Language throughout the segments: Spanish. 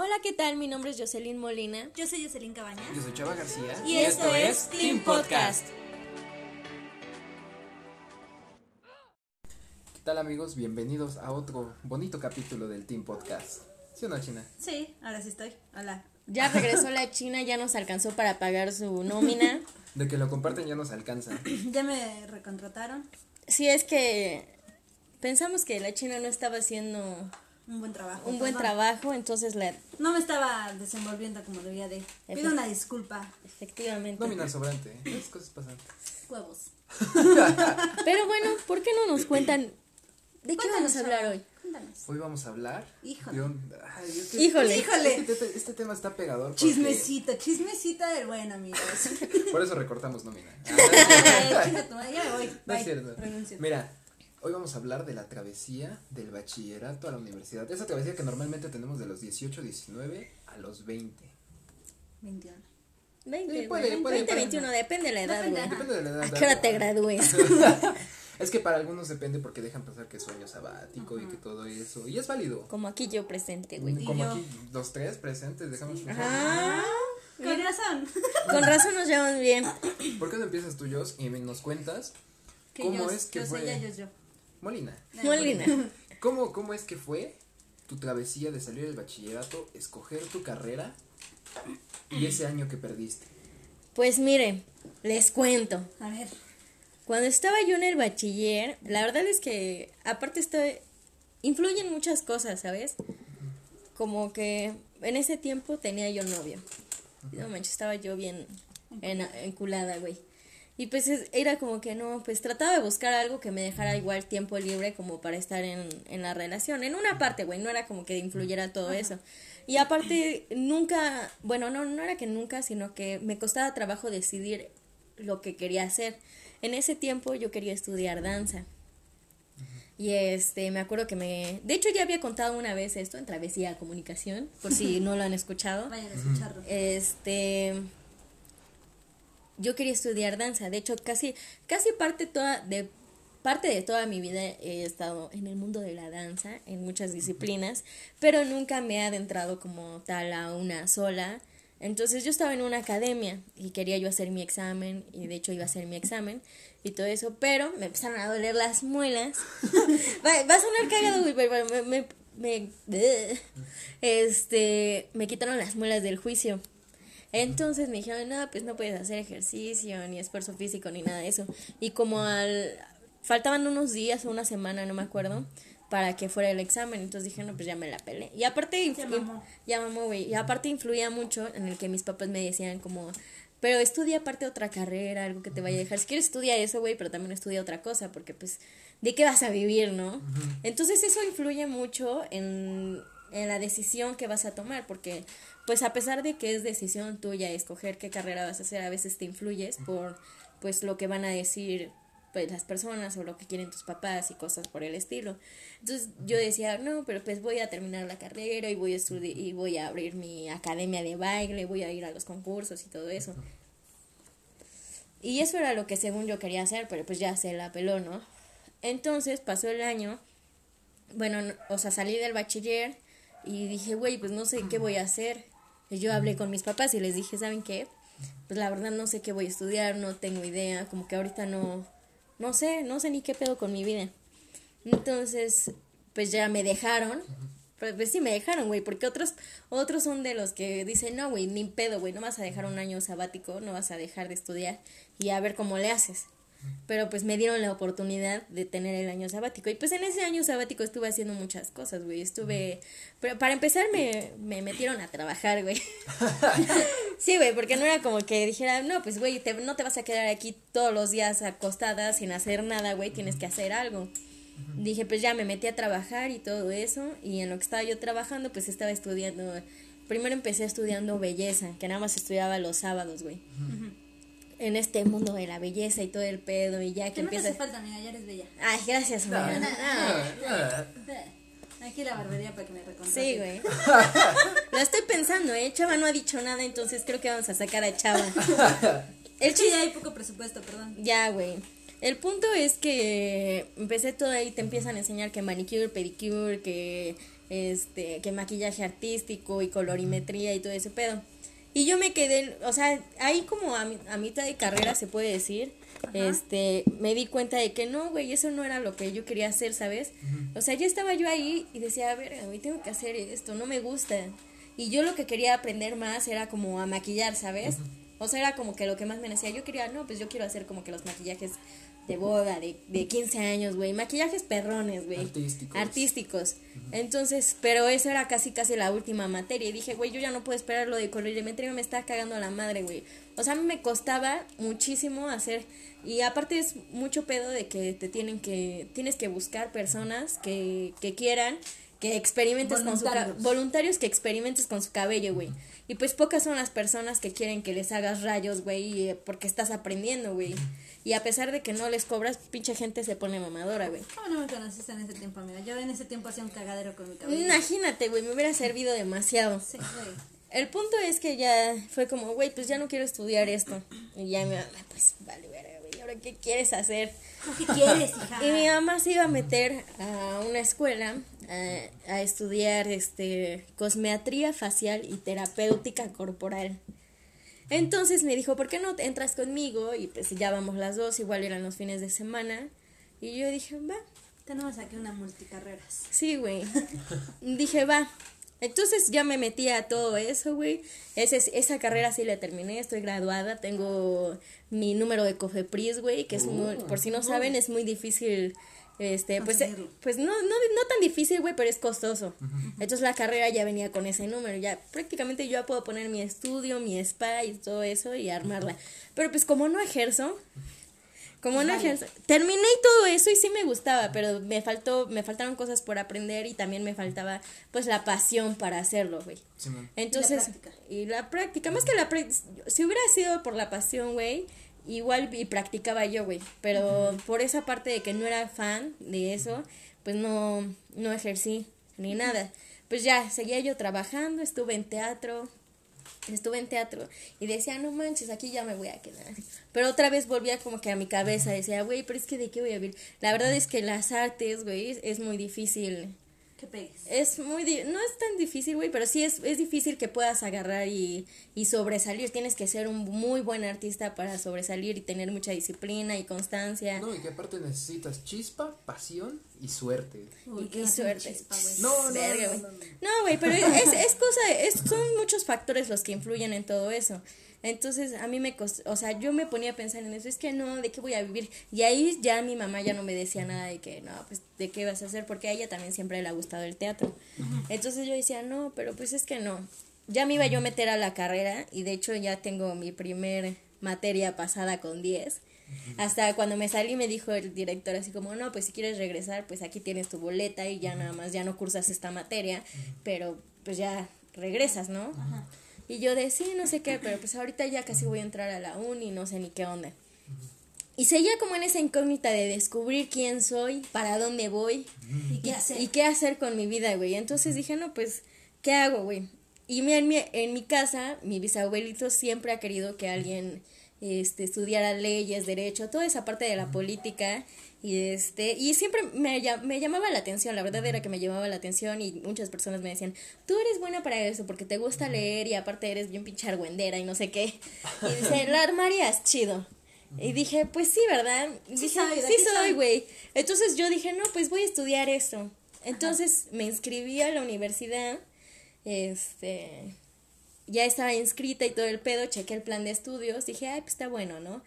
Hola, ¿qué tal? Mi nombre es Jocelyn Molina. Yo soy Jocelyn Cabañas. Yo soy Chava García. Y esto es Team Podcast. ¿Qué tal amigos? Bienvenidos a otro bonito capítulo del Team Podcast. ¿Sí o no, China? Sí, ahora sí estoy. Hola. Ya regresó la China, ya nos alcanzó para pagar su nómina. De que lo comparten ya nos alcanza. Ya me recontrataron. Sí, es que pensamos que la China no estaba haciendo Un buen trabajo. un buen Perdón. trabajo, entonces la No me estaba desenvolviendo como debía de. Pido una disculpa. efectivamente. Nómina sobrante. ¿eh? Esas cosas pasan. Huevos. Pero bueno, ¿por qué no nos cuentan de qué vamos a hablar hoy? Cuéntanos. Hoy vamos a hablar Híjole. de un... Ay, es que- Híjole. Híjole. Este, este tema está pegador. porque- Chismecita, chismecita del buen, amigos. Por eso recortamos nómina. Ah, ya me voy. No es cierto. Renuncio. Mira, hoy vamos a hablar de la travesía del bachillerato a la universidad. Esa travesía que normalmente tenemos de los 18, 19 a los 20. 21. 20, Sí, puede, güey, puede, 20, puede. 21, depende de la edad, Depende. Depende de la edad. ¿A qué hora te gradúes? Es que para algunos depende porque dejan pasar que es sueño sabático y que todo eso. Y es válido. Como aquí yo presente, güey. Y Como yo. aquí los tres presentes dejamos pasar. Ah, Con razón. con razón nos llaman bien. ¿Por qué no empiezas tú, Jos, y me- nos cuentas Que cómo yo, es que yo fue? soy ella, yo, yo. Molina. Molina. ¿Cómo, ¿Cómo es que fue tu travesía de salir del bachillerato, escoger tu carrera y ese año que perdiste? Pues miren, les cuento. A ver. Cuando estaba yo en el bachiller, la verdad es que aparte estoy influyen muchas cosas, ¿sabes? Como que en ese tiempo tenía yo novio. No manches, estaba yo bien en- enculada, güey. Y pues es- era como que no, pues trataba de buscar algo que me dejara igual tiempo libre como para estar en, en la relación. En una parte, güey, no era como que influyera todo eso. Y aparte, nunca, bueno, no, no era que nunca, sino que me costaba trabajo decidir lo que quería hacer. En ese tiempo yo quería estudiar danza. Y este, me acuerdo que me... De hecho, ya había contado una vez esto en Travesía Comunicación, por si no lo han escuchado. Vayan a escucharlo. Este yo quería estudiar danza, de hecho casi casi parte toda de parte de toda mi vida he estado en el mundo de la danza en muchas disciplinas, pero nunca me he adentrado como tal a una sola. Entonces yo estaba en una academia y quería yo hacer mi examen y de hecho iba a hacer mi examen y todo eso, pero me empezaron a doler las muelas. va, va a sonar cagado, güey, pero me, me, me- este, me quitaron las muelas del juicio. Entonces me dijeron, no, pues no puedes hacer ejercicio, ni esfuerzo físico, ni nada de eso. Y como al... Faltaban unos días o una semana, no me acuerdo, para que fuera el examen. Entonces dije, no, pues ya me la pelé. Y aparte... Ya influ- mamó. Ya mamó, güey. Y aparte influía mucho en el que mis papás me decían como... Pero estudia aparte otra carrera, algo que te vaya a dejar. Si quieres estudia eso, güey, pero también estudia otra cosa, porque pues, ¿de qué vas a vivir, no? Entonces eso influye mucho en, en la decisión que vas a tomar, porque pues a pesar de que es decisión tuya escoger qué carrera vas a hacer, a veces te influyes por pues lo que van a decir pues las personas o lo que quieren tus papás y cosas por el estilo. Entonces yo decía, no, pero pues voy a terminar la carrera y voy a estudiar y voy a abrir mi academia de baile, voy a ir a los concursos y todo eso. Y eso era lo que según yo quería hacer, pero pues ya se la peló, ¿no? Entonces pasó el año, bueno, no- o sea, salí del bachiller y dije, güey, pues no sé qué voy a hacer. Yo hablé con mis papás y les dije, ¿saben qué? Pues la verdad no sé qué voy a estudiar, no tengo idea, como que ahorita no, no sé, no sé ni qué pedo con mi vida. Entonces, pues ya me dejaron. Pues, pues sí me dejaron, güey, porque otros otros son de los que dicen, no, güey, ni pedo, güey, no vas a dejar un año sabático, no vas a dejar de estudiar y a ver cómo le haces. Pero pues me dieron la oportunidad de tener el año sabático. Y pues en ese año sabático estuve haciendo muchas cosas, güey. Estuve... Pero para empezar me, me metieron a trabajar, güey. sí, güey, porque no era como que dijera, no, pues, güey, te- no te vas a quedar aquí todos los días acostada sin hacer nada, güey, tienes que hacer algo. Dije, pues ya me metí a trabajar y todo eso. Y en lo que estaba yo trabajando, pues estaba estudiando... Primero empecé estudiando belleza, que nada más estudiaba los sábados, güey. En este mundo de la belleza y todo el pedo y ya que no te hace falta, amiga, ya eres bella. Ay, gracias, No, amiga. no, Aquí la barbería para que me recontrate. Sí, güey. Lo estoy pensando, ¿eh? Chava no ha dicho nada, entonces creo que vamos a sacar a Chava. El que ya hay poco presupuesto, perdón. Ya, güey. El punto es que empecé todo ahí, te empiezan a enseñar que manicure, pedicure, que, este, que maquillaje artístico y colorimetría y todo ese pedo. Y yo me quedé, o sea, ahí como a, a mitad de carrera se puede decir, este, me di cuenta de que no, güey, eso no era lo que yo quería hacer, ¿sabes? O sea, ya estaba yo ahí y decía, a ver, güey, tengo que hacer esto, no me gusta. Y yo lo que quería aprender más era como a maquillar, ¿sabes? O sea, era como que lo que más me decía, yo quería, no, pues yo quiero hacer como que los maquillajes de boda, de, de 15 años, güey, maquillajes perrones, güey. Artísticos. Artísticos. Entonces, pero eso era casi casi la última materia. Y dije, güey, yo ya no puedo esperar lo de colorimetría, me está cagando la madre, güey. O sea, a mí me costaba muchísimo hacer. Y aparte es mucho pedo de que te tienen que. Tienes que buscar personas que, que quieran que experimentes con su Voluntarios. que experimentes con su cabello, güey. Y pues pocas son las personas que quieren que les hagas rayos, güey, eh, porque estás aprendiendo, güey. Y a pesar de que no les cobras, pinche gente se pone mamadora, güey. ¿Cómo no me conociste en ese tiempo, amiga? Yo en ese tiempo hacía un cagadero con mi cabello. Imagínate, güey, me hubiera servido demasiado. Sí, güey. El punto es que ya fue como, güey, pues ya no quiero estudiar esto. Y ya mi mamá, pues vale, verga, güey, ¿ahora qué quieres hacer? ¿Qué quieres, hija? Y mi mamá se iba a meter a una escuela a, a estudiar este cosmetría facial y terapéutica corporal. Entonces me dijo, ¿por qué no te entras conmigo? Y pues ya vamos las dos, igual eran los fines de semana. Y yo dije, va, Tenemos aquí una multicarreras. Sí, güey. Dije, va. Entonces ya me metí a todo eso, güey. Ese, esa carrera sí la terminé, estoy graduada, tengo mi número de Cofepris, güey, que es muy, por si no saben, es muy difícil, este, pues, eh, pues no, no, no tan difícil, güey, pero es costoso. Entonces la carrera ya venía con ese número, ya prácticamente yo ya puedo poner mi estudio, mi spa y todo eso y armarla. Pero pues como no ejerzo, como no ejerzo, terminé y todo eso y sí me gustaba, pero me faltó, me faltaron cosas por aprender y también me faltaba pues la pasión para hacerlo, güey. Simón. Entonces, práctica. y la práctica, más que la práctica, si hubiera sido por la pasión, güey, igual y practicaba yo, güey, pero por esa parte de que no era fan de eso, pues no, no ejercí ni nada. Pues ya, seguía yo trabajando, estuve en teatro, estuve en teatro y decía, no manches, aquí ya me voy a quedar. Pero otra vez volvía como que a mi cabeza, decía, güey, pero es que de qué voy a vivir. La verdad es que las artes, güey, es muy difícil. Que pegues. Es muy, di- no es tan difícil, güey, pero sí es, es difícil que puedas agarrar y, y sobresalir. Tienes que ser un muy buen artista para sobresalir y tener mucha disciplina y constancia. No, y que aparte necesitas chispa, pasión y suerte. Uy, y tiene suerte. chispa, güey. No, no, Verga, no, güey. no, no. No, güey, pero es, es cosa, es, son muchos factores los que influyen en todo eso. Entonces, a mí me costó, o sea, yo me ponía a pensar en eso, es que no, ¿de qué voy a vivir? Y ahí ya mi mamá ya no me decía nada de que, no, pues, ¿de qué vas a hacer? Porque a ella también siempre le ha gustado el teatro. Entonces yo decía, no, pero pues es que no. Ya me iba yo a meter a la carrera y de hecho ya tengo mi primer materia pasada con 10. Hasta cuando me salí me dijo el director así como, no, pues si quieres regresar, pues aquí tienes tu boleta y ya nada más, ya no cursas esta materia, pero pues ya regresas, ¿no? Y yo de sí, no sé qué, pero pues ahorita ya casi voy a entrar a la uni, no sé ni qué onda. Y seguía como en esa incógnita de descubrir quién soy, para dónde voy ¿Y qué hacer? y qué hacer con mi vida, güey. Entonces dije, no, pues, ¿qué hago, güey? Y mi- en, mi, en mi casa, mi bisabuelito siempre ha querido que alguien este, estudiara leyes, derecho, toda esa parte de la política. Y este y siempre me, me llamaba la atención, la verdad era que me llamaba la atención y muchas personas me decían, tú eres buena para eso porque te gusta leer y aparte eres bien pinche argüendera y no sé qué. Y dice, la armarías chido. Y dije, pues sí, ¿verdad? dije, sí soy". güey. Entonces yo dije, no, pues voy a estudiar esto. Entonces me inscribí a la universidad, este, ya estaba inscrita y todo el pedo, chequé el plan de estudios, dije, ay, pues está bueno, ¿no?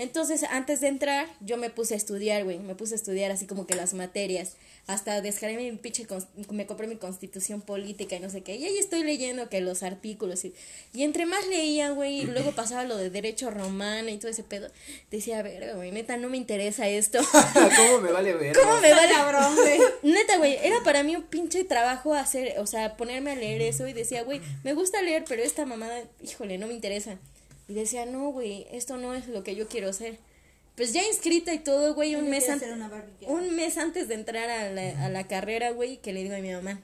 Entonces, antes de entrar, yo me puse a estudiar, güey, me puse a estudiar así como que las materias, hasta descargué mi pinche, me compré mi constitución política y no sé qué, y ahí estoy leyendo que los artículos, y, y entre más leía, güey, y luego pasaba lo de derecho romano y todo ese pedo, decía, verga, güey, neta, no me interesa esto. ¿Cómo me vale ver? ¿Cómo me vale? cabrón, güey. Neta, güey, era para mí un pinche trabajo hacer, o sea, ponerme a leer eso y decía, güey, me gusta leer, pero esta mamada, híjole, no me interesa. Y decía, no, güey, esto no es lo que yo quiero hacer. Pues ya inscrita y todo, güey, un mes antes, un mes antes de entrar a la, a la carrera, güey, que le digo a mi mamá,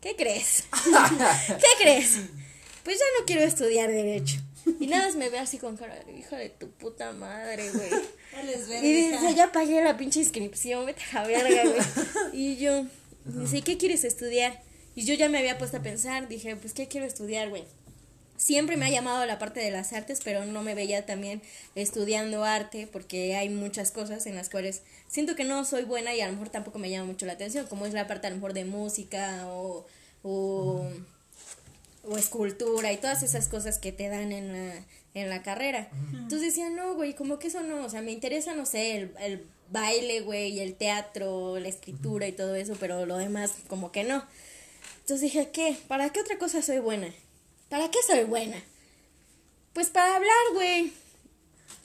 ¿qué crees? ¿Qué crees? Pues ya no quiero estudiar derecho. Y nada más me ve así con cara de hija de tu puta madre, güey. Y dice, ya pagué la pinche inscripción, vete a la verga, güey. Y yo, dice, ¿qué quieres estudiar? Y yo ya me había puesto a pensar, dije, pues, ¿qué quiero estudiar, güey? Siempre me ha llamado la parte de las artes, pero no me veía también estudiando arte porque hay muchas cosas en las cuales siento que no soy buena y a lo mejor tampoco me llama mucho la atención, como es la parte a lo mejor de música o, o, o escultura y todas esas cosas que te dan en la, en la carrera. Entonces decía, no, güey, como que eso no, o sea, me interesa, no sé, el, el baile, güey, el teatro, la escritura y todo eso, pero lo demás como que no. Entonces dije, ¿qué? ¿Para qué otra cosa soy buena? ¿Para qué soy buena? Pues para hablar, güey.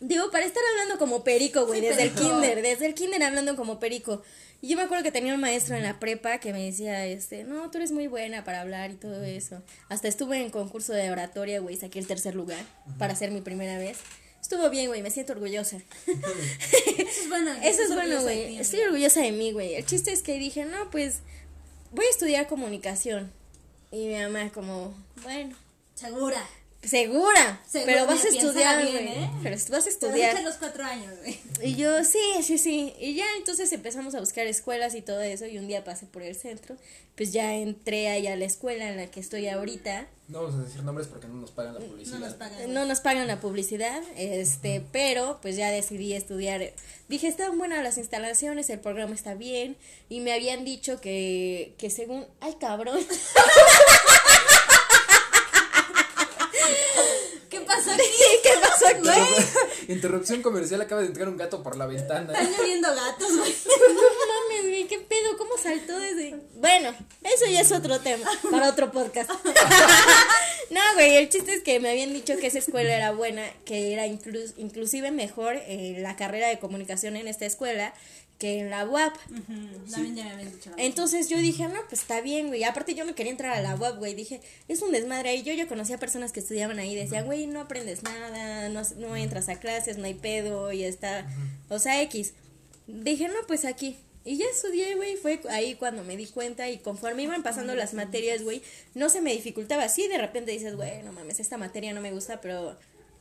Digo, para estar hablando como perico, güey, desde el kinder, desde el kinder hablando como perico. Y yo me acuerdo que tenía un maestro en la prepa que me decía, este, no, tú eres muy buena para hablar y todo eso. Hasta estuve en concurso de oratoria, güey, saqué el tercer lugar para hacer mi primera vez. Estuvo bien, güey, me siento orgullosa. Eso es bueno. Eso es bueno, güey. Estoy orgullosa de mí, güey. El chiste es que dije, no, pues voy a estudiar comunicación. Y mi mamá como, bueno, Segura. segura, Segura, pero vas a estudiar, güey. ¿eh? Pero vas a estudiar. los cuatro años, güey. Y yo, sí, sí, sí. Y ya entonces empezamos a buscar escuelas y todo eso. Y un día pasé por el centro. Pues ya entré ahí a la escuela en la que estoy ahorita. No vamos a decir nombres porque no nos pagan la publicidad. No nos pagan. No nos pagan la publicidad, este, pero pues ya decidí estudiar. Dije, están buenas las instalaciones, el programa está bien. Y me habían dicho que, que según. ¡Ay, cabrón! ¿Qué pasó aquí? Interrupción comercial, acaba de entrar un gato por la ventana. Están lloviendo gatos, güey. No mames, güey, ¿qué pedo? ¿Cómo saltó desde...? Bueno, eso ya es otro tema, para otro podcast. No, güey, el chiste es que me habían dicho que esa escuela era buena, que era inclus- inclusive mejor eh, la carrera de comunicación en esta escuela que en la UAP. También ya me habían dicho. la Entonces yo dije, no, pues está bien, güey. Aparte yo me quería entrar a la UAP, güey. Dije, es un desmadre ahí. Yo ya conocía personas que estudiaban ahí. Decían, güey, no aprendes nada, no, no entras a clases, no hay pedo y está... O sea, X. Dije, no, pues aquí. Y ya estudié, güey. Fue ahí cuando me di cuenta y conforme iban pasando las materias, güey, no se me dificultaba. así de repente dices, güey, no mames, esta materia no me gusta, pero...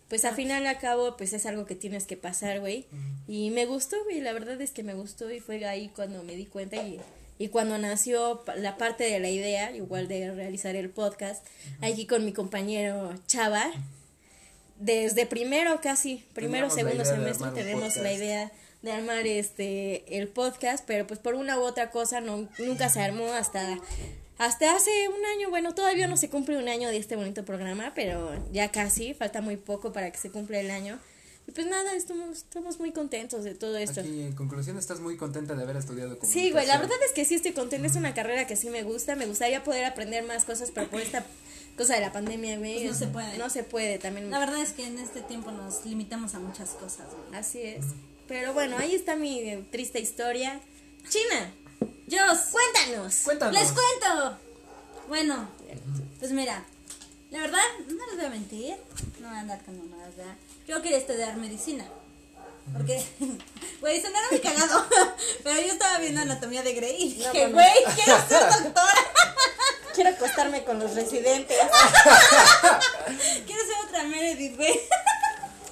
Pues al final y al cabo, pues es algo que tienes que pasar, güey. Y me gustó, güey, la verdad es que me gustó y fue ahí cuando me di cuenta y, y cuando nació la parte de la idea, igual de realizar el podcast, aquí con mi compañero Chava, desde primero casi, primero, segundo semestre tenemos la idea de armar este el podcast, pero pues por una u otra cosa no, nunca se armó hasta hasta hace un año, bueno, todavía no se cumple un año de este bonito programa, pero ya casi, falta muy poco para que se cumpla el año. Y pues nada, estamos, estamos muy contentos de todo esto. Aquí, en conclusión, estás muy contenta de haber estudiado comunicación. Sí, güey, la verdad es que sí estoy contenta, es una carrera que sí me gusta, me gustaría poder aprender más cosas, pero por esta cosa de la pandemia, güey, Pues no se puede. No se puede, también. La verdad es que en este tiempo nos limitamos a muchas cosas, güey. Así es. Pero bueno, ahí está mi triste historia. China, Jos, cuéntanos. Cuéntanos. les cuento. Bueno, pues mira, la verdad, no les voy a mentir, no voy a andar con mamadas, ¿verdad? Yo quería estudiar medicina. Porque, güey, sonaron muy cagado. Pero yo estaba viendo anatomía de Grey y dije, no, no. güey, quiero ser doctora. Quiero acostarme con los residentes. Quiero ser otra Meredith, güey.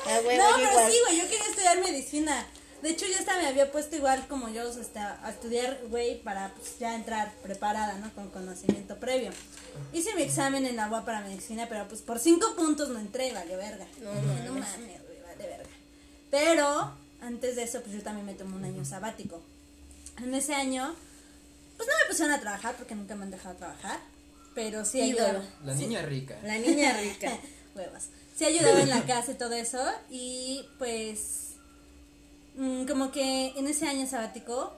Ah, bueno, no, pero igual. sí, güey, yo quería estudiar medicina. De hecho, yo hasta me había puesto igual como yo este, a estudiar, güey, para pues, ya entrar preparada, ¿no? Con conocimiento previo. Hice mi examen en la UAP para medicina, pero pues por cinco puntos no entré, vale verga. No no mames, güey, vale verga. Pero antes de eso, pues yo también me tomé un año sabático. En ese año, pues no me pusieron a trabajar porque nunca me han dejado trabajar. Pero sí ayudaba. La niña rica. La niña rica. Huevos. Sí ayudaba en la casa y todo eso. Y pues, como que en ese año sabático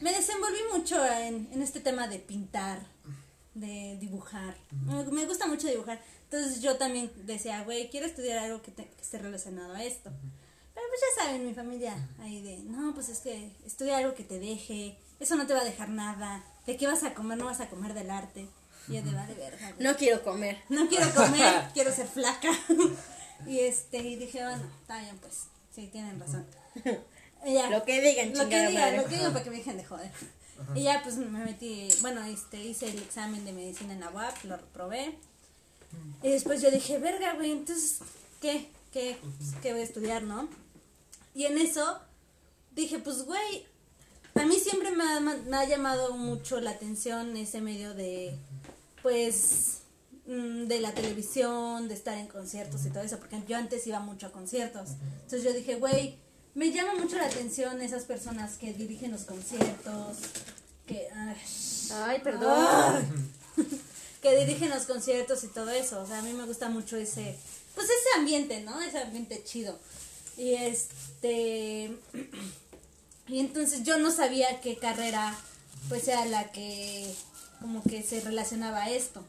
me desenvolví mucho en, en este tema de pintar, de dibujar. Me, me gusta mucho dibujar. Entonces yo también decía, güey, quiero estudiar algo que, te- que esté relacionado a esto. Pero pues ya saben, mi familia ahí de, no, pues es que estudia algo que te deje, eso no te va a dejar nada, de qué vas a comer, no vas a comer del arte. Y yo de vale verga. güey No quiero comer. no quiero comer, quiero ser flaca. y este, y dije, bueno, está bien, pues, sí, tienen razón. ya, Lo que digan, lo que digan, madre. lo que digan para que me dejen de joder. Y ya, pues, me metí, bueno, este, hice el examen de medicina en la UAP, lo reprobé. Y después yo dije, verga, güey, entonces, ¿qué? ¿Qué, pues, ¿Qué voy a estudiar, no? Y en eso, dije, pues, güey, a mí siempre me ha, me ha llamado mucho la atención ese medio de, pues, mm, de la televisión, de estar en conciertos y todo eso, porque yo antes iba mucho a conciertos. Entonces yo dije, güey, me llama mucho la atención esas personas que dirigen los conciertos, que... ay, Ay, perdón. que dirigen los conciertos y todo eso. O sea, a mí me gusta mucho ese, pues ese ambiente, ¿no? Ese ambiente chido. Y este, y entonces yo no sabía qué carrera, pues era la que, como que se relacionaba a esto.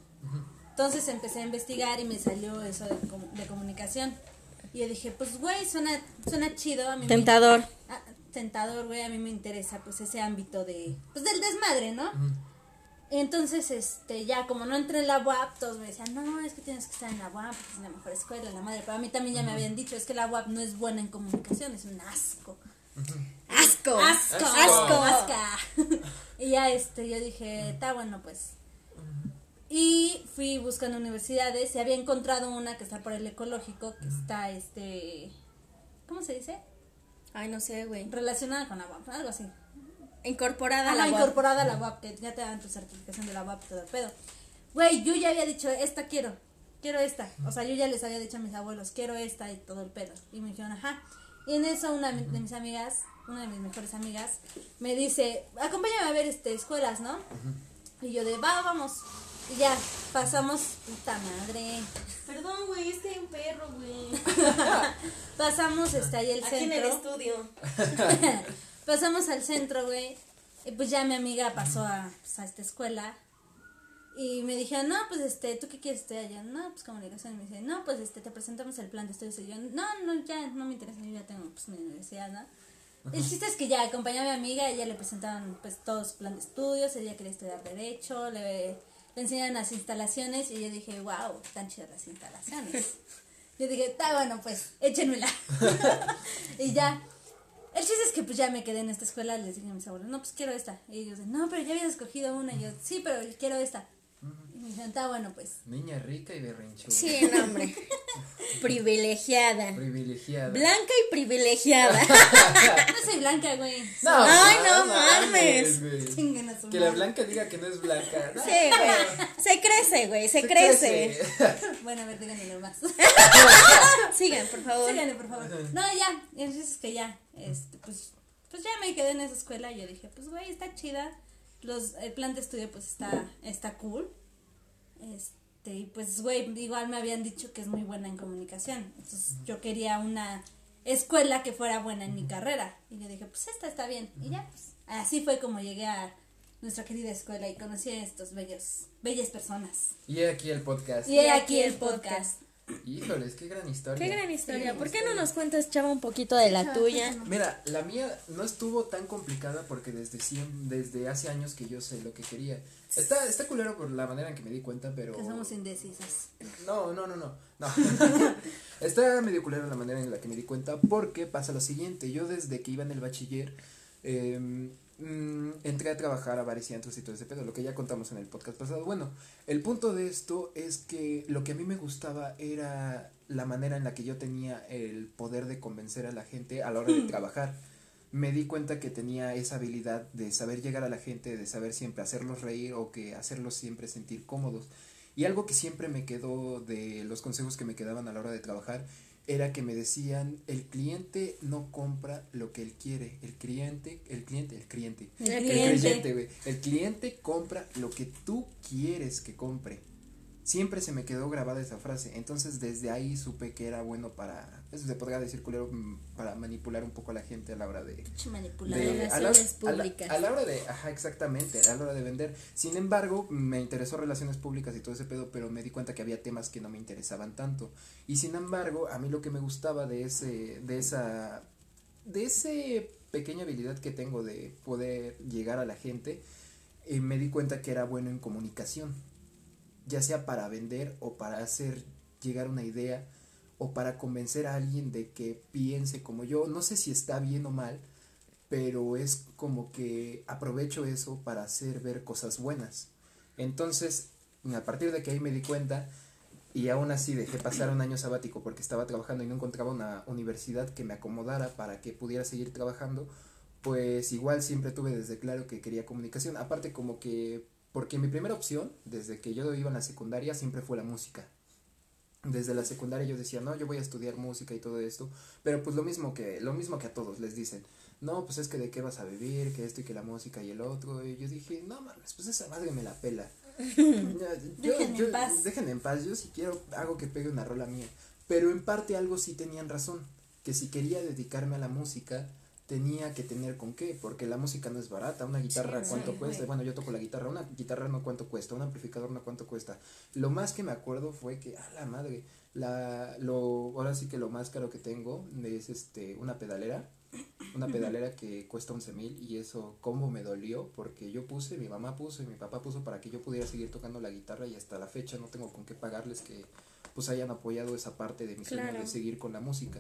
Entonces empecé a investigar y me salió eso de, de comunicación. Y yo dije, pues güey, suena, suena chido. A mí me- Tentador. Ah, tentador, güey, a mí me interesa pues ese ámbito de, pues del desmadre, ¿no? Entonces, este, ya como no entré en la UAP, todos me decían, no, es que tienes que estar en la UAP, porque es la mejor escuela, la madre. Pero a mí también ya me habían dicho, es que la UAP no es buena en comunicación, es un asco. Asco. Asco, Asco. asco, y ya, este, yo dije, está bueno, pues. Y fui buscando universidades y había encontrado una que está por el ecológico, que está, este, ¿cómo se dice? Ay, no sé, güey. Relacionada con la UAP, algo así. Incorporada a la UAP. incorporada a la UAP, que ya te dan tu certificación de la UAP y todo el pedo. Güey, yo ya había dicho, esta quiero, quiero esta. O sea, yo ya les había dicho a mis abuelos, quiero esta y todo el pedo. Y me dijeron, ajá. Y en eso una de mis amigas, una de mis mejores amigas, me dice, acompáñame a ver este escuelas, ¿no? Y yo de, va, vamos. Y ya, pasamos, puta madre. Perdón, güey, es que hay un perro, güey. Pasamos este, ahí el Aquí en el centro. estudio. Pasamos al centro, güey. Y pues ya mi amiga pasó a, pues, a esta escuela. Y me dijeron, no, pues este, ¿tú qué quieres estudiar? Yo, no, pues comunicación. Y me dice, no, pues este, te presentamos el plan de estudios. Y yo, no, no, ya no me interesa, yo ya tengo pues mi universidad, ¿no? El chiste es que ya acompañé a mi amiga, ella le presentaron pues todo su plan de estudios, ella quería estudiar Derecho, le, le enseñaron las instalaciones y yo dije, wow, están chidas las instalaciones. Yo dije, está bueno, pues, échenmela. y ya. El chiste es que pues ya me quedé en esta escuela, les dije a mis abuelos, no, pues quiero esta. Y ellos, no, pero ya habías escogido una. Y yo, sí, pero quiero esta. Dijeron, está bueno, pues. Niña rica y berrinchuda. Sí, no, hombre. Privilegiada. Privilegiada. Blanca y privilegiada. No soy blanca, güey. Ay, no mames. güey. Chinguen a su Que la blanca diga que no es blanca. ¿no? Sí, güey. Se crece, güey, se, crece. Bueno, a ver, díganme más. Sigan, por favor. Síganme, por favor. No, ya. Es que ya. Este, pues, pues ya me quedé en esa escuela y yo dije, pues, güey, está chida. Los, el plan de estudio, pues, está, está cool. Este, y pues, güey, igual me habían dicho que es muy buena en comunicación. Entonces, yo quería una escuela que fuera buena en mi carrera. Y yo dije, pues, esta está bien. Y ya, pues, así fue como llegué a nuestra querida escuela y conocí a estos bellos, bellas personas. Y he aquí el podcast. Y he aquí el podcast. Híjoles, qué gran historia. Qué gran historia. Qué ¿Por qué no nos cuentas, Chava, un poquito de la tuya? Mira, la mía no estuvo tan complicada porque desde siem- desde hace años que yo sé lo que quería. Está, está culero por la manera en que me di cuenta, pero... Que somos indecisas. No, no, no, no. no. Está medio culero la manera en la que me di cuenta porque pasa lo siguiente. Yo desde que iba en el bachiller eh, mm, entré a trabajar a bares y antros y todo ese pedo, lo que ya contamos en el podcast pasado. Bueno, el punto de esto es que lo que a mí me gustaba era la manera en la que yo tenía el poder de convencer a la gente a la hora de trabajar. Me di cuenta que tenía esa habilidad de saber llegar a la gente, de saber siempre hacerlos reír o que hacerlos siempre sentir cómodos. Y algo que siempre me quedó de los consejos que me quedaban a la hora de trabajar era que me decían, el cliente no compra lo que él quiere, el cliente, el cliente, el cliente, El el cliente. el cliente compra lo que tú quieres que compre. Siempre se me quedó grabada esa frase, entonces desde ahí supe que era bueno para, eso se podría decir culero, mm, para manipular un poco a la gente a la hora de, Pinche manipulador. de- a, la, Relaciones a la- públicas. a la hora de, ajá, exactamente, a la hora de vender. Sin embargo, me interesó relaciones públicas y todo ese pedo, pero me di cuenta que había temas que no me interesaban tanto. Y sin embargo, a mí lo que me gustaba de ese, de esa, de ese pequeña habilidad que tengo de poder llegar a la gente, eh, me di cuenta que era bueno en comunicación, ya sea para vender o para hacer llegar una idea o para convencer a alguien de que piense como yo. No sé si está bien o mal, pero es como que aprovecho eso para hacer ver cosas buenas. Entonces, a partir de que ahí me di cuenta y aún así dejé pasar un año sabático porque estaba trabajando y no encontraba una universidad que me acomodara para que pudiera seguir trabajando, pues igual siempre tuve desde claro que quería comunicación. Aparte como que, porque mi primera opción, desde que yo iba en la secundaria, siempre fue la música. Desde la secundaria yo decía, no, yo voy a estudiar música y todo esto, pero pues lo mismo que, lo mismo que a todos les dicen, no, pues es que de qué vas a vivir, que esto y que la música y el otro, y yo dije, no mames, pues esa madre me la pela. yo, Déjenme en paz. Déjenme en paz, yo si quiero hago que pegue una rola mía, pero en parte algo sí tenían razón, que si quería dedicarme a la música, tenía que tener con qué, porque la música no es barata, una guitarra Sí, cuánto sí, cuesta, güey. bueno yo toco la guitarra, una guitarra no cuánto cuesta, un amplificador no cuánto cuesta, lo más que me acuerdo fue que, a la madre, la, lo, ahora sí que lo más caro que tengo es este, una pedalera, una pedalera que cuesta 11 mil y eso cómo me dolió porque yo puse, mi mamá puso y mi papá puso para que yo pudiera seguir tocando la guitarra y hasta la fecha no tengo con qué pagarles que pues hayan apoyado esa parte de mi sueño Claro. de seguir con la música.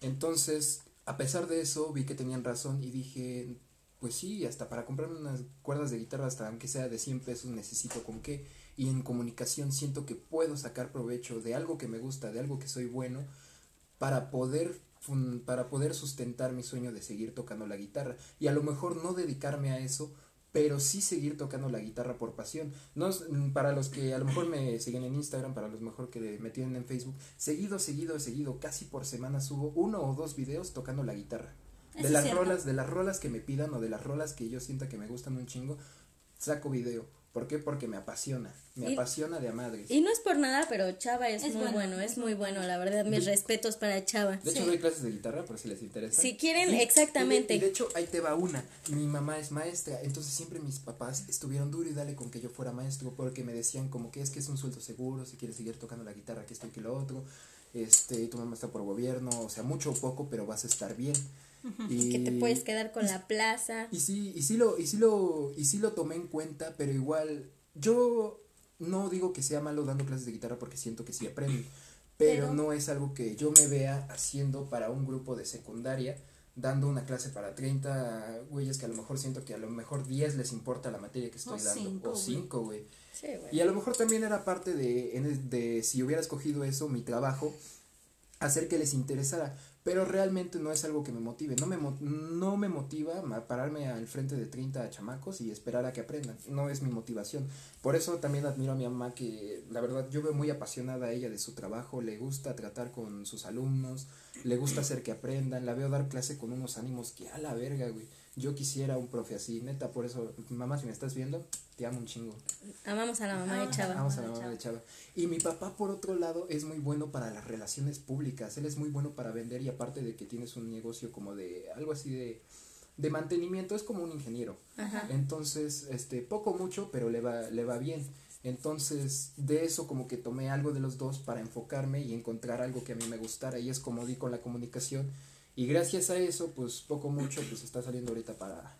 Entonces, a pesar de eso, vi que tenían razón y dije, pues sí, hasta para comprarme unas cuerdas de guitarra, hasta aunque sea de 100 pesos, necesito con qué. Y en comunicación siento que puedo sacar provecho de algo que me gusta, de algo que soy bueno, para poder, para poder sustentar mi sueño de seguir tocando la guitarra. Y a lo mejor no dedicarme a eso, pero sí seguir tocando la guitarra por pasión. No, mm, para los que a lo mejor me siguen en Instagram, para los mejor que me tienen en Facebook, seguido, seguido, seguido, casi por semana subo uno o dos videos tocando la guitarra. Eso De las rolas, de las rolas que me pidan o de las rolas que yo sienta que me gustan un chingo, saco video. ¿Por qué? Porque me apasiona, me Y- apasiona de a madres. Y no es por nada, pero Chava es, Es muy bueno, bueno, es muy bueno, la verdad. Mis De- respetos para Chava. De hecho, Sí. doy clases de guitarra por si les interesa. Si quieren, Y- y de- exactamente. Y de, hecho, ahí te va una. Mi mamá es maestra, entonces siempre mis papás estuvieron duro y dale con que yo fuera maestro, porque me decían como que es que es un sueldo seguro, si quieres seguir tocando la guitarra, que esto y que lo otro. Este, tu mamá está por gobierno, o sea, mucho o poco, pero vas a estar bien. Y que te puedes quedar con la plaza. y sí, y sí lo, y sí lo, y sí lo tomé en cuenta, pero igual, yo no digo que sea malo dando clases de guitarra porque siento que sí aprendo, pero, Pero- no es algo que yo me vea haciendo para un grupo de secundaria, dando una clase para 30 güeyes que a lo mejor siento que a lo mejor 10 les importa la materia que estoy O dando, cinco, o güey. 5, güey. Sí, güey. Y a lo mejor también era parte de, de si hubiera escogido eso, mi trabajo, hacer que les interesara. Pero realmente no es algo que me motive. No me, no me motiva pararme al frente de 30 chamacos y esperar a que aprendan. No es mi motivación. Por eso también admiro a mi mamá que la verdad yo veo muy apasionada a ella de su trabajo. Le gusta tratar con sus alumnos. Le gusta hacer que aprendan. La veo dar clase con unos ánimos que a la verga, güey. Yo quisiera un profe así. Neta, por eso, mamá, si me estás viendo, te amo un chingo. Amamos a la mamá de Chava. Vamos a mamá la de mamá de Chava. Y mi papá, por otro lado, es muy bueno para las relaciones públicas. Él es muy bueno para vender y aparte de que tienes un negocio como de algo así de, de mantenimiento, es como un ingeniero. Ajá. Entonces, este, poco mucho, pero le va, le va bien. Entonces, de eso como que tomé algo de los dos para enfocarme y encontrar algo que a mí me gustara. Y es como di con la comunicación. Y gracias a eso, pues poco mucho, pues está saliendo ahorita para,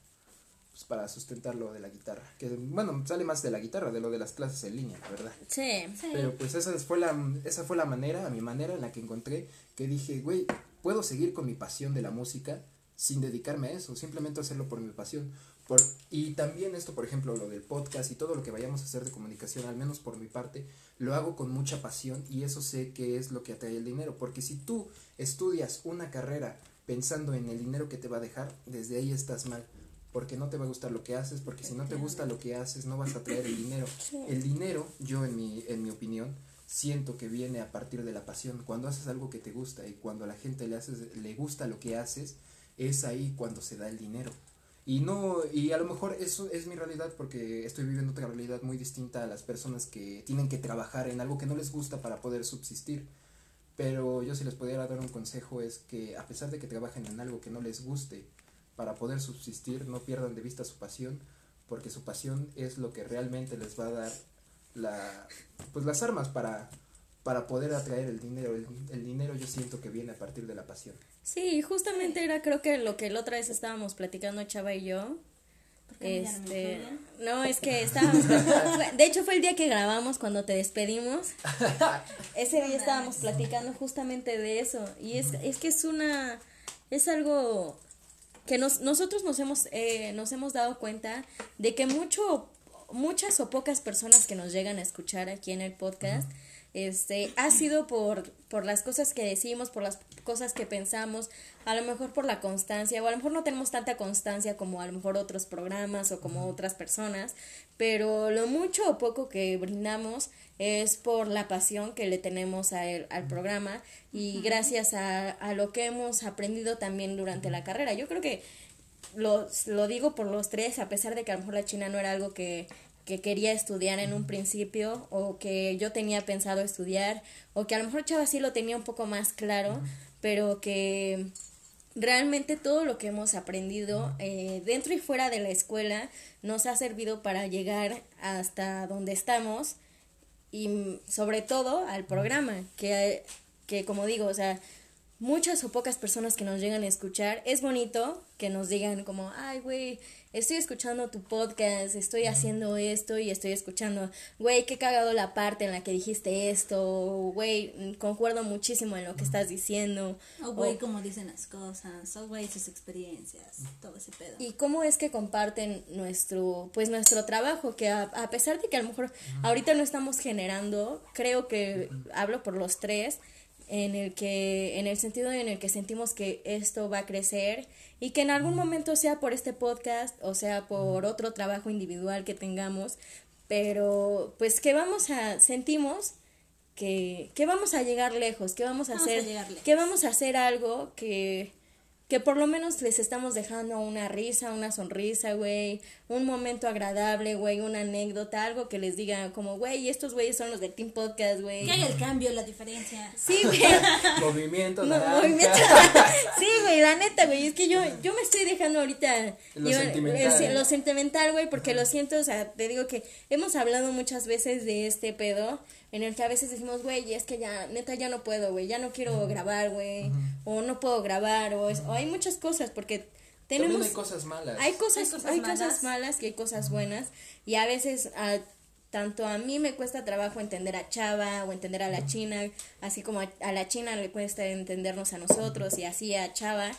pues, para sustentar lo de la guitarra. Que bueno, sale más de la guitarra, de lo de las clases en línea, la verdad. Sí. Sí. Pero pues esa fue la, esa fue la manera, a mi manera en la que encontré que dije, güey, puedo seguir con mi pasión de la música sin dedicarme a eso, simplemente hacerlo por mi pasión. Por, y también esto, por ejemplo, lo del podcast y todo lo que vayamos a hacer de comunicación, al menos por mi parte, lo hago con mucha pasión y eso sé que es lo que atrae el dinero. Porque si tú estudias una carrera pensando en el dinero que te va a dejar, desde ahí estás mal. Porque no te va a gustar lo que haces, porque si no te gusta lo que haces, no vas a traer el dinero. El dinero, yo en mi, en mi opinión, siento que viene a partir de la pasión. Cuando haces algo que te gusta y cuando a la gente le, haces, le gusta lo que haces, es ahí cuando se da el dinero. Y no, y a lo mejor eso es mi realidad porque estoy viviendo otra realidad muy distinta a las personas que tienen que trabajar en algo que no les gusta para poder subsistir. Pero yo si les pudiera dar un consejo es que a pesar de que trabajen en algo que no les guste, para poder subsistir no pierdan de vista su pasión, porque su pasión es lo que realmente les va a dar la, pues las armas para, para poder atraer el dinero. El, dinero yo siento que viene a partir de la pasión. Sí, justamente era creo que lo que la otra vez estábamos platicando Chava y yo. Este, no, es que estábamos, de hecho fue el día que grabamos cuando te despedimos. Ese día estábamos platicando justamente de eso. Y es, es que es una, es algo que nos, nosotros nos hemos, eh, nos hemos dado cuenta de que mucho, muchas o pocas personas que nos llegan a escuchar aquí en el podcast, este, ha sido por, por las cosas que decimos, por las cosas que pensamos, a lo mejor por la constancia, o a lo mejor no tenemos tanta constancia como a lo mejor otros programas o como otras personas, pero lo mucho o poco que brindamos es por la pasión que le tenemos a al programa y gracias a, a lo que hemos aprendido también durante la carrera. Yo creo que lo, lo digo por los tres, a pesar de que a lo mejor la China no era algo que, que quería estudiar en un principio o que yo tenía pensado estudiar o que a lo mejor Chava sí lo tenía un poco más claro, pero que realmente todo lo que hemos aprendido eh, dentro y fuera de la escuela nos ha servido para llegar hasta donde estamos y sobre todo al programa, que, que como digo, o sea, muchas o pocas personas que nos llegan a escuchar, es bonito que nos digan como, ay, güey, estoy escuchando tu podcast, estoy haciendo esto y estoy escuchando, güey, qué cagado la parte en la que dijiste esto, güey, concuerdo muchísimo en lo que estás diciendo. O güey, cómo dicen las cosas, o güey, sus experiencias, todo ese pedo. Y cómo es que comparten nuestro, pues nuestro trabajo, que a, a pesar de que a lo mejor ahorita no estamos generando, creo que hablo por los tres, en el que en el sentido en el que sentimos que esto va a crecer y que en algún momento sea por este podcast o sea por otro trabajo individual que tengamos pero pues que vamos a sentimos que, que vamos a llegar lejos que vamos a hacer que vamos a hacer algo que que por lo menos les estamos dejando una risa, una sonrisa, güey, un momento agradable, güey, una anécdota, algo que les diga como, güey, estos güeyes son los de Team Podcast, güey. Que haga el cambio, la diferencia. Sí, güey. movimiento, no, movimiento. la neta, güey, es que yo, yo me estoy dejando ahorita lo sentimental, lo sentimental, güey, porque lo siento, o sea, te digo que hemos hablado muchas veces de este pedo en el que a veces decimos, güey, es que ya, neta, ya no puedo, güey, ya no quiero grabar, güey, o no puedo grabar, o, o hay muchas cosas, porque tenemos... También hay cosas malas. Hay cosas, hay cosas, malas. y hay cosas buenas, y a veces... a tanto a mí me cuesta trabajo entender a Chava o entender a la China, así como a, a, la China le cuesta entendernos a nosotros y así a Chava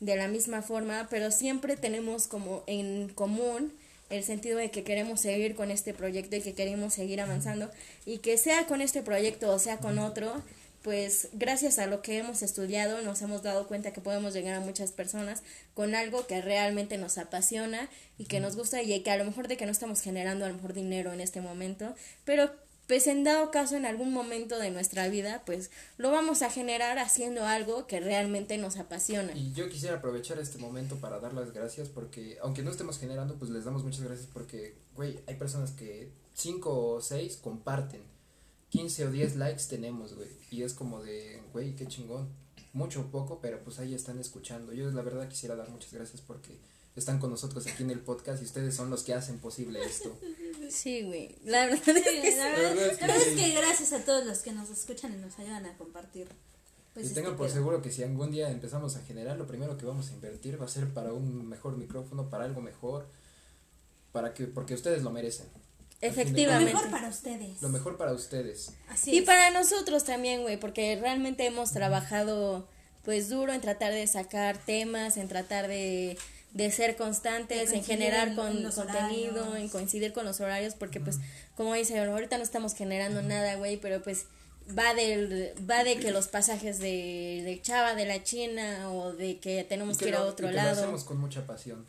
de la misma forma, pero siempre tenemos como en común el sentido de que queremos seguir con este proyecto y que queremos seguir avanzando y que sea con este proyecto o sea con otro, pues gracias a lo que hemos estudiado nos hemos dado cuenta que podemos llegar a muchas personas con algo que realmente nos apasiona y que nos gusta y que a lo mejor de que no estamos generando a lo mejor dinero en este momento, pero pues en dado caso en algún momento de nuestra vida, pues lo vamos a generar haciendo algo que realmente nos apasiona. Y yo quisiera aprovechar este momento para dar las gracias porque aunque no estemos generando, pues les damos muchas gracias porque, güey, hay personas que 5 o 6 comparten, 15 o 10 likes tenemos, güey, y es como de, güey, qué chingón, mucho o poco, pero pues ahí están escuchando. Yo la verdad quisiera dar muchas gracias porque están con nosotros aquí en el podcast y ustedes son los que hacen posible esto. Sí, güey. La verdad, es que, la verdad, es, que, gracias a todos los que nos escuchan y nos ayudan a compartir. Pues y tengan este por seguro que si algún día empezamos a generar, lo primero que vamos a invertir va a ser para un mejor micrófono, para algo mejor, para que porque ustedes lo merecen. Efectivamente. Lo mejor para ustedes. Lo mejor para ustedes. Así y para nosotros también, güey, porque realmente hemos trabajado pues duro en tratar de sacar temas, en tratar de de ser constantes, en generar con contenido, en coincidir con los horarios, porque pues, como dice, ahorita no estamos generando nada, güey, pero pues va del va de que los pasajes de, de Chava de la China o de que tenemos que, ir a otro lado lo hacemos con mucha pasión.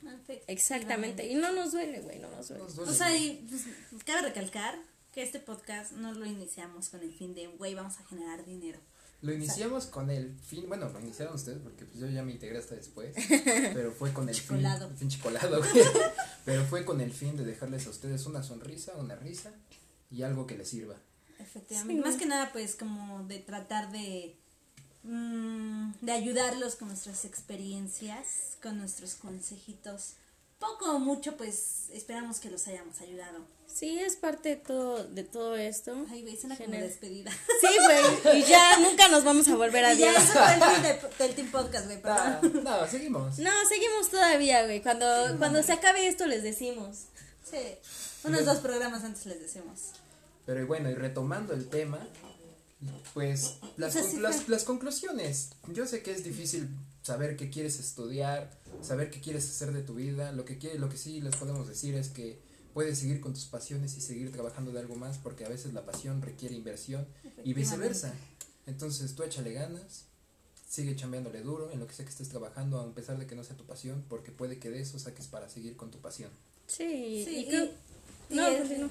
Exactamente. Y no nos duele güey no nos duele, o sea y, pues, cabe recalcar que este podcast no lo iniciamos con el fin de güey vamos a generar dinero. Lo iniciamos con el fin, bueno, lo iniciaron ustedes porque pues yo ya me integré hasta después, pero fue con el fin, fin chicolado, pero fue con el fin de dejarles a ustedes una sonrisa, una risa y algo que les sirva. Efectivamente, más que nada pues como de tratar de mmm, de ayudarlos con nuestras experiencias, con nuestros consejitos. Poco o mucho pues esperamos que los hayamos ayudado. Sí, es parte de todo, de todo esto. Ay, güey, suena como despedida. Sí, güey, y ya nunca nos vamos a volver a ver. Ya, eso fue el fin de, del Team Podcast, güey, no, no, seguimos. No, seguimos todavía, güey. Cuando, cuando se acabe esto les decimos. Sí, unos dos programas antes les decimos. Pero bueno, y retomando el tema, pues las, las, las conclusiones. Yo sé que es difícil saber qué quieres estudiar, saber qué quieres hacer de tu vida. Lo que, quiere, lo que sí les podemos decir es que puedes seguir con tus pasiones y seguir trabajando de algo más porque a veces la pasión requiere inversión y viceversa. Entonces tú échale ganas, sigue chambeándole duro en lo que sea que estés trabajando, a pesar de que no sea tu pasión, porque puede que de eso saques para seguir con tu pasión. Sí, Sí, y y no, continúa.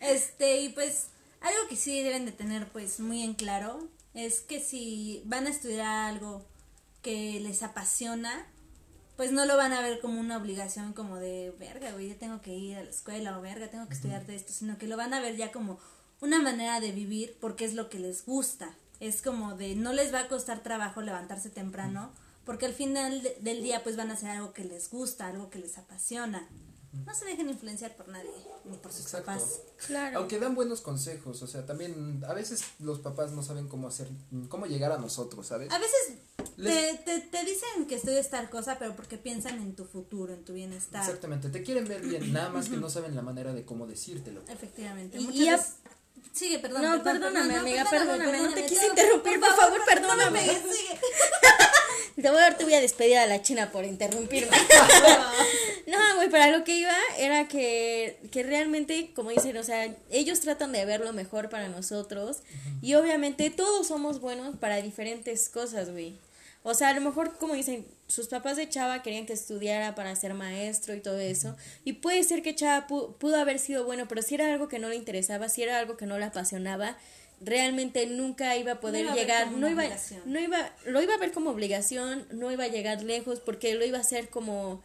Este, y pues algo que sí deben de tener pues muy en claro es que si van a estudiar algo que les apasiona, pues no lo van a ver como una obligación como de, verga, güey, yo tengo que ir a la escuela o verga, tengo que estudiar de esto, sino que lo van a ver ya como una manera de vivir porque es lo que les gusta. Es como de, no les va a costar trabajo levantarse temprano porque al final de- del día pues van a hacer algo que les gusta, algo que les apasiona. No se dejen influenciar por nadie, ni por sus Exacto. papás. Claro. Aunque dan buenos consejos, o sea, también a veces los papás no saben cómo hacer, cómo llegar a nosotros, ¿sabes? A veces Les- te, te, te dicen que estudies tal cosa, pero porque piensan en tu futuro, en tu bienestar. Exactamente, te quieren ver bien, nada más que no saben la manera de cómo decírtelo. Efectivamente. Y- y a- veces- Sigue, perdón. No, perdón, perdóname, perdón, amiga, perdóname, perdóname, no te perdóname, quise interrumpir, por favor, perdóname. sigue. Te voy a dar tu vida despedida a la China por interrumpirme. no, güey, para lo que iba era que, que realmente, como dicen, o sea, ellos tratan de ver lo mejor para nosotros y obviamente todos somos buenos para diferentes cosas, güey. O sea, a lo mejor, como dicen, sus papás de Chava querían que estudiara para ser maestro y todo eso. Y puede ser que Chava pu- pudo haber sido bueno, pero si era algo que no le interesaba, si era algo que no le apasionaba, realmente nunca iba a poder iba a llegar, no iba, obligación. no iba, lo iba a ver como obligación, no iba a llegar lejos, porque lo iba a hacer como,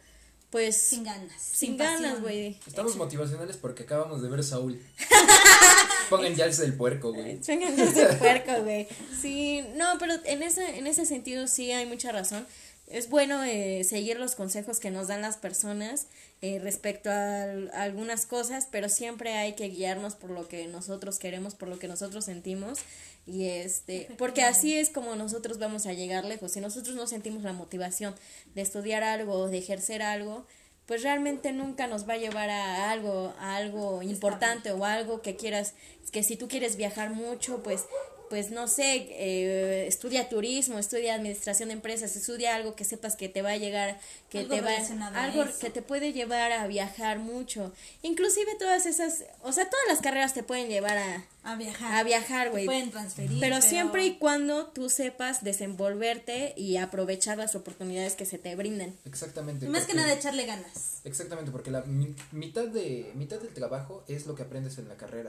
pues, Sin sin, ganas. ganas, pasión. güey. Estamos motivacionales porque acabamos de ver Saúl. Pongan ya el del puerco, güey. Vengan desde el puerco, güey. Sí, no, pero en ese, en ese sentido sí hay mucha razón. Es bueno eh, seguir los consejos que nos dan las personas eh, respecto a, a algunas cosas, pero siempre hay que guiarnos por lo que nosotros queremos, por lo que nosotros sentimos. Y este, porque así es como nosotros vamos a llegar lejos. Si nosotros no sentimos la motivación de estudiar algo o de ejercer algo, pues realmente nunca nos va a llevar a algo, a algo importante o algo que quieras, que si tú quieres viajar mucho, pues, pues no sé, eh, estudia turismo, estudia administración de empresas, estudia algo que sepas que te va a llegar, que Algo te va, a algo que te puede llevar a viajar mucho. Inclusive todas esas, o sea, todas las carreras te pueden llevar a, A viajar. a viajar, güey. Pueden transferir. Pero siempre y cuando tú sepas desenvolverte y aprovechar las oportunidades que se te brinden. Exactamente. Más que porque- nada echarle ganas. Exactamente, porque la mi- mitad, de, mitad del trabajo es lo que aprendes en la carrera.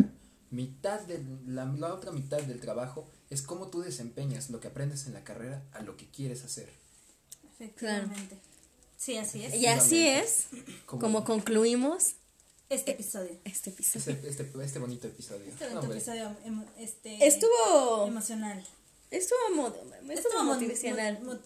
Mitad de la, la otra mitad del trabajo es cómo tú desempeñas lo que aprendes en la carrera a lo que quieres hacer. Efectivamente. Sí, así es. Y así es Como- como concluimos Este episodio. este episodio. Este, este, este bonito episodio. Este No, hombre. episodio emo- este, Estuvo emocional. Estuvo mo- estuvo mo- motivacional.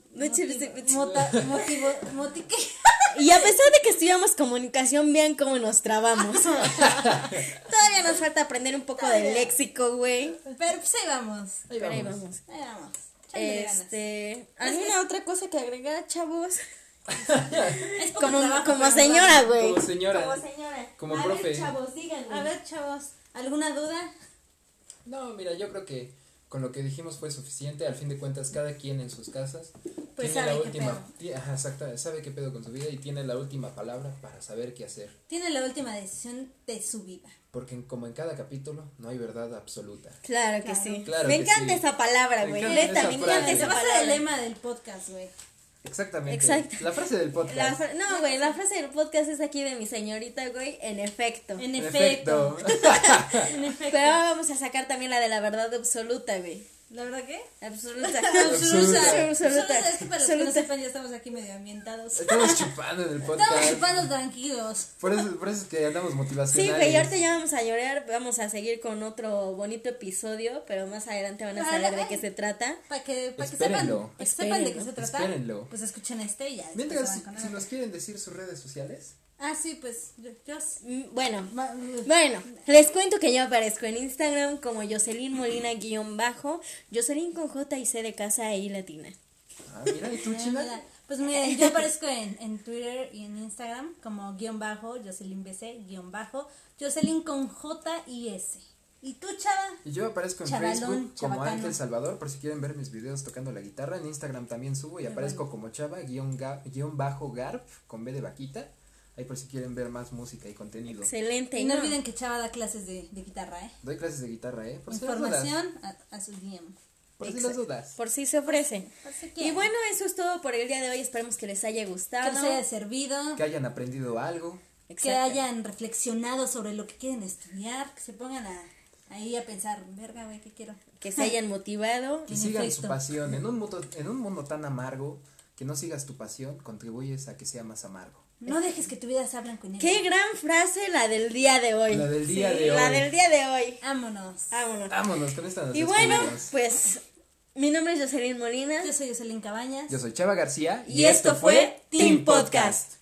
Y a pesar de que estudiamos comunicación, vean cómo nos trabamos. Todavía nos falta aprender un poco de léxico, güey. Pero pues ahí vamos. Ahí Pero ahí vamos. Ahí vamos. Este, ¿alguna otra cosa que agregar, chavos? Es Como, como señora, güey. Como señora. Como señora. Como a profe. Ver, chavos, díganme. A ver, chavos, ¿alguna duda? No, mira, yo creo que con lo que dijimos fue suficiente. Al fin de cuentas, cada quien en sus casas Pues tiene la última. Ajá, exacta, sabe qué pedo con su vida y tiene la última palabra para saber qué hacer. Tiene la última decisión de su vida. Porque en- como en cada capítulo, no hay verdad absoluta. Claro que Claro. sí. Claro me que encanta sí. esa palabra, Me güey. encanta me encanta Se esa va a ser el palabra. lema del podcast, güey. Exactamente. Exacto. La frase del podcast. La fra- no, güey, la frase del podcast es aquí de mi señorita, güey, en efecto. En En efecto. efecto. En efecto. Pero ahora vamos a sacar también la de la verdad absoluta, güey. ¿La verdad qué? Absoluta. Absoluta. Absoluta. Es que para los que no sepan, ya estamos aquí medio ambientados. Estamos chupando en el podcast. Estamos chupando tranquilos. Por eso, por eso es que andamos Sí, motivacionales. güey, y ahorita ya vamos a llorar, vamos a seguir con otro bonito episodio, pero más adelante van a saber de qué se trata. Para que, para que sepan, sepan de qué se trata. Espérenlo. Pues escuchen este y ya. Mientras, si nos quieren decir sus redes sociales. Ah, sí, pues yo. yo Mm, Bueno, ma- Bueno, les cuento que yo aparezco en Instagram como Jocelyn Molina guion bajo, Jocelyn con J y C de casa e I latina. Ah, mira, ¿y tú, China? mira. Pues miren, yo aparezco en, en Twitter y en Instagram como guion bajo, Jocelyn BC, guion bajo, Jocelyn con J y S. ¿Y tú, chava? Y yo aparezco en Chavalón, Facebook como chabacano. Ángel Salvador, por si quieren ver mis videos tocando la guitarra. En Instagram también subo y Muy aparezco como chava, guion, ga- guion bajo garp, con B de vaquita. Ahí por si quieren ver más música y contenido. Excelente. Y no olviden que Chava da clases de, de guitarra, ¿eh? Doy clases de guitarra, ¿eh? Por si las dudas. Información a, a sus DM. Por si las dudas. Por si se ofrece. Por si Y bueno, eso es todo por el día de hoy. Esperemos que les haya Que gustado. les haya servido. Que hayan aprendido algo. que hayan reflexionado sobre lo que quieren estudiar, que se pongan a, ahí a pensar, verga, güey, ¿qué quiero? Que se hayan motivado. Que sigan efecto. su pasión. En un, mundo, en un mundo tan amargo, que no sigas tu pasión, contribuyes a que sea más amargo. No dejes que tu vida sea blanco y negro. Qué gran frase la del día de hoy. La del día de La hoy. del día de hoy. Vámonos. Vámonos. Vámonos con esta Y bueno, pues mi nombre es Jocelyn Molina. Yo soy Jocelyn Cabañas. Yo soy Chava García. Y esto fue Team Podcast.